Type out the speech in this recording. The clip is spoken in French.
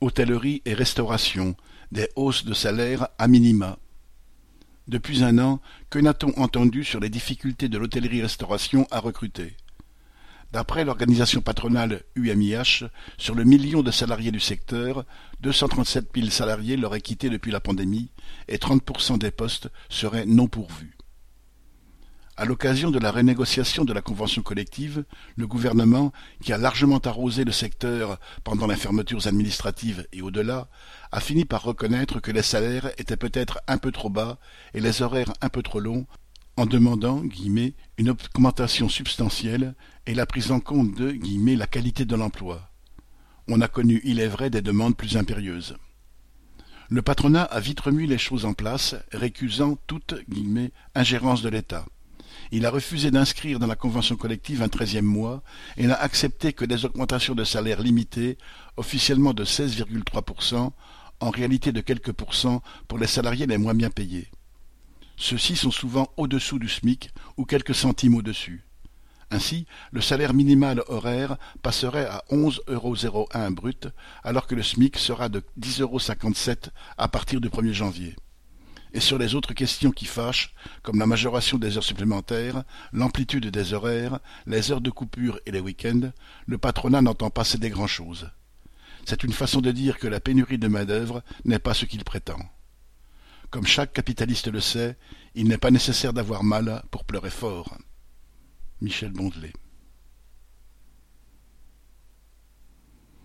Hôtellerie et restauration, des hausses de salaire à minima. Depuis un an, que n'a-t-on entendu sur les difficultés de l'hôtellerie-restauration à recruter? D'après l'organisation patronale UMIH, sur le million de salariés du secteur, 237 000 salariés l'auraient quitté depuis la pandémie et 30% des postes seraient non pourvus. À l'occasion de la renégociation de la convention collective, le gouvernement, qui a largement arrosé le secteur pendant les fermetures administratives et au-delà, a fini par reconnaître que les salaires étaient peut-être un peu trop bas et les horaires un peu trop longs, en demandant guillemets, une augmentation substantielle et la prise en compte de guillemets, la qualité de l'emploi. On a connu, il est vrai, des demandes plus impérieuses. Le patronat a vite remis les choses en place, récusant toute ingérence de l'État. Il a refusé d'inscrire dans la convention collective un treizième mois et n'a accepté que des augmentations de salaire limitées, officiellement de 16,3%, en réalité de quelques pourcents pour les salariés les moins bien payés. Ceux-ci sont souvent au-dessous du SMIC ou quelques centimes au-dessus. Ainsi, le salaire minimal horaire passerait à 11,01 euros brut, alors que le SMIC sera de 10,57 euros à partir du 1er janvier et sur les autres questions qui fâchent, comme la majoration des heures supplémentaires, l'amplitude des horaires, les heures de coupure et les week-ends, le patronat n'entend pas céder grand-chose. C'est une façon de dire que la pénurie de main-d'œuvre n'est pas ce qu'il prétend. Comme chaque capitaliste le sait, il n'est pas nécessaire d'avoir mal pour pleurer fort. Michel Bondelet